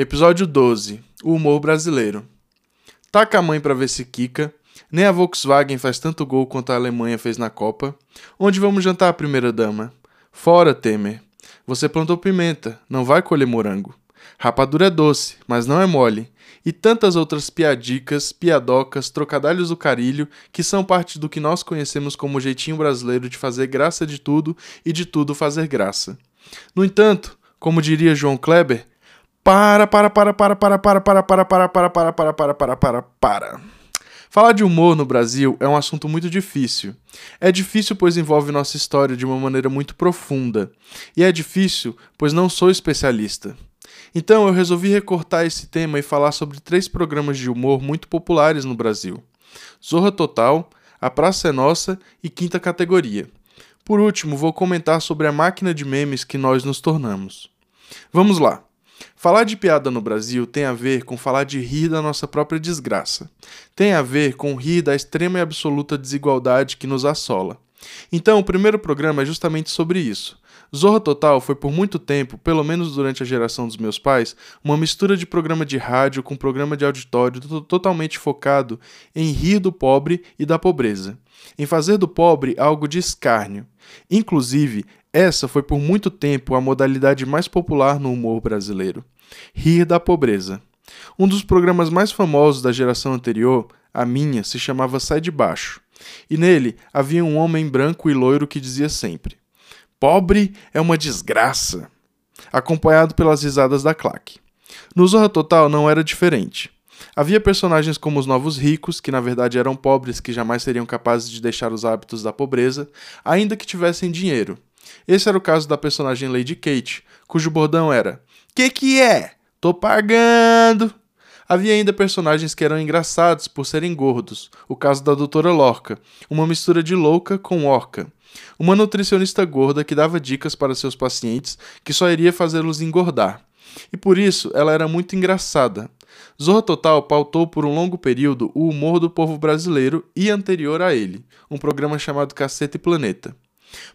Episódio 12 O humor brasileiro. Taca a mãe pra ver se quica. Nem a Volkswagen faz tanto gol quanto a Alemanha fez na Copa. Onde vamos jantar, primeira dama? Fora, Temer. Você plantou pimenta, não vai colher morango. Rapadura é doce, mas não é mole. E tantas outras piadicas, piadocas, trocadalhos do carilho, que são parte do que nós conhecemos como jeitinho brasileiro de fazer graça de tudo e de tudo fazer graça. No entanto, como diria João Kleber, para, para, para, para, para, para, para, para, para, para, para, para, para, para, para, para. Falar de humor no Brasil é um assunto muito difícil. É difícil pois envolve nossa história de uma maneira muito profunda. E é difícil pois não sou especialista. Então eu resolvi recortar esse tema e falar sobre três programas de humor muito populares no Brasil: Zorra Total, A Praça é Nossa e Quinta Categoria. Por último, vou comentar sobre a máquina de memes que nós nos tornamos. Vamos lá! Falar de piada no Brasil tem a ver com falar de rir da nossa própria desgraça. Tem a ver com rir da extrema e absoluta desigualdade que nos assola. Então, o primeiro programa é justamente sobre isso. Zorra Total foi por muito tempo, pelo menos durante a geração dos meus pais, uma mistura de programa de rádio com programa de auditório totalmente focado em rir do pobre e da pobreza, em fazer do pobre algo de escárnio. Inclusive, essa foi por muito tempo a modalidade mais popular no humor brasileiro: rir da pobreza. Um dos programas mais famosos da geração anterior, a minha, se chamava Sai de Baixo. E nele havia um homem branco e loiro que dizia sempre: Pobre é uma desgraça, acompanhado pelas risadas da claque. No Zorra Total não era diferente. Havia personagens como os novos ricos, que na verdade eram pobres que jamais seriam capazes de deixar os hábitos da pobreza, ainda que tivessem dinheiro. Esse era o caso da personagem Lady Kate, cujo bordão era: Que que é? Tô pagando! Havia ainda personagens que eram engraçados por serem gordos, o caso da Doutora Lorca, uma mistura de louca com orca. Uma nutricionista gorda que dava dicas para seus pacientes que só iria fazê-los engordar. E por isso ela era muito engraçada. Zorra Total pautou por um longo período o humor do povo brasileiro e anterior a ele, um programa chamado Caceta e Planeta.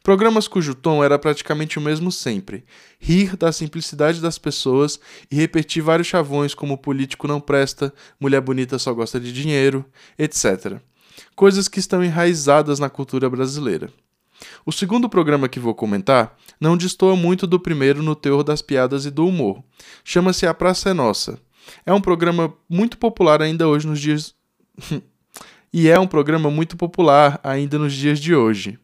Programas cujo tom era praticamente o mesmo sempre: rir da simplicidade das pessoas e repetir vários chavões como político não presta, mulher bonita só gosta de dinheiro, etc. Coisas que estão enraizadas na cultura brasileira. O segundo programa que vou comentar não destoa muito do primeiro no teor das piadas e do humor. Chama-se A Praça é Nossa. É um programa muito popular ainda hoje nos dias. e é um programa muito popular ainda nos dias de hoje.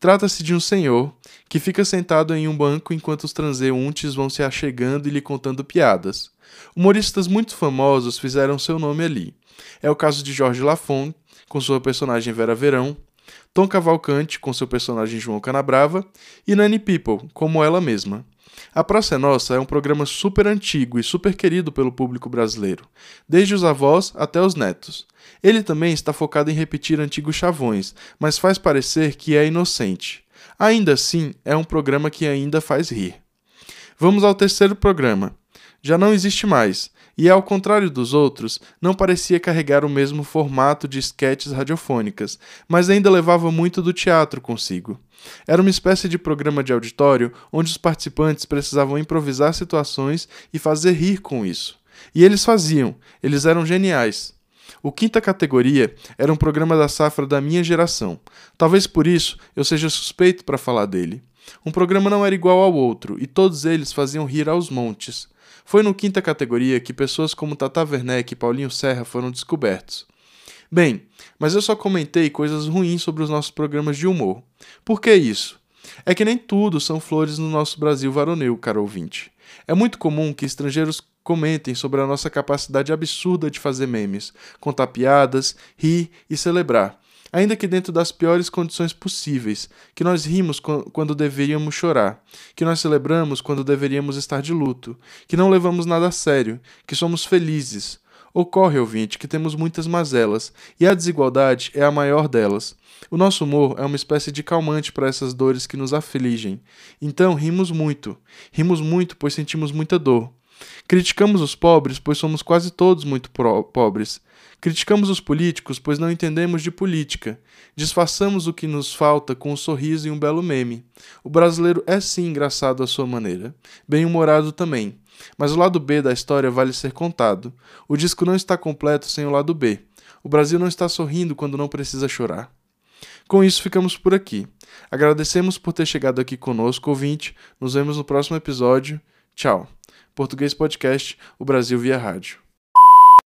Trata-se de um senhor que fica sentado em um banco enquanto os transeuntes vão se achegando e lhe contando piadas. Humoristas muito famosos fizeram seu nome ali. É o caso de Jorge Lafon, com sua personagem Vera Verão, Tom Cavalcante, com seu personagem João Canabrava, e Nani People, como ela mesma. A Praça é Nossa é um programa super antigo e super querido pelo público brasileiro, desde os avós até os netos. Ele também está focado em repetir antigos chavões, mas faz parecer que é inocente. Ainda assim, é um programa que ainda faz rir. Vamos ao terceiro programa. Já não existe mais, e ao contrário dos outros, não parecia carregar o mesmo formato de sketches radiofônicas, mas ainda levava muito do teatro consigo. Era uma espécie de programa de auditório onde os participantes precisavam improvisar situações e fazer rir com isso. E eles faziam, eles eram geniais. O Quinta Categoria era um programa da safra da minha geração. Talvez por isso eu seja suspeito para falar dele. Um programa não era igual ao outro e todos eles faziam rir aos montes. Foi no Quinta Categoria que pessoas como Tata Werneck e Paulinho Serra foram descobertos. Bem, mas eu só comentei coisas ruins sobre os nossos programas de humor. Por que isso? É que nem tudo são flores no nosso Brasil varonil, caro ouvinte. É muito comum que estrangeiros comentem sobre a nossa capacidade absurda de fazer memes, contar piadas, rir e celebrar, ainda que dentro das piores condições possíveis, que nós rimos quando deveríamos chorar, que nós celebramos quando deveríamos estar de luto, que não levamos nada a sério, que somos felizes. Ocorre, ouvinte, que temos muitas mazelas, e a desigualdade é a maior delas. O nosso humor é uma espécie de calmante para essas dores que nos afligem. Então rimos muito. Rimos muito, pois sentimos muita dor. Criticamos os pobres, pois somos quase todos muito pobres. Criticamos os políticos, pois não entendemos de política. Disfarçamos o que nos falta com um sorriso e um belo meme. O brasileiro é sim engraçado à sua maneira, bem-humorado também. Mas o lado B da história vale ser contado. O disco não está completo sem o lado B. O Brasil não está sorrindo quando não precisa chorar. Com isso, ficamos por aqui. Agradecemos por ter chegado aqui conosco, ouvinte. Nos vemos no próximo episódio. Tchau. Português Podcast, o Brasil via rádio.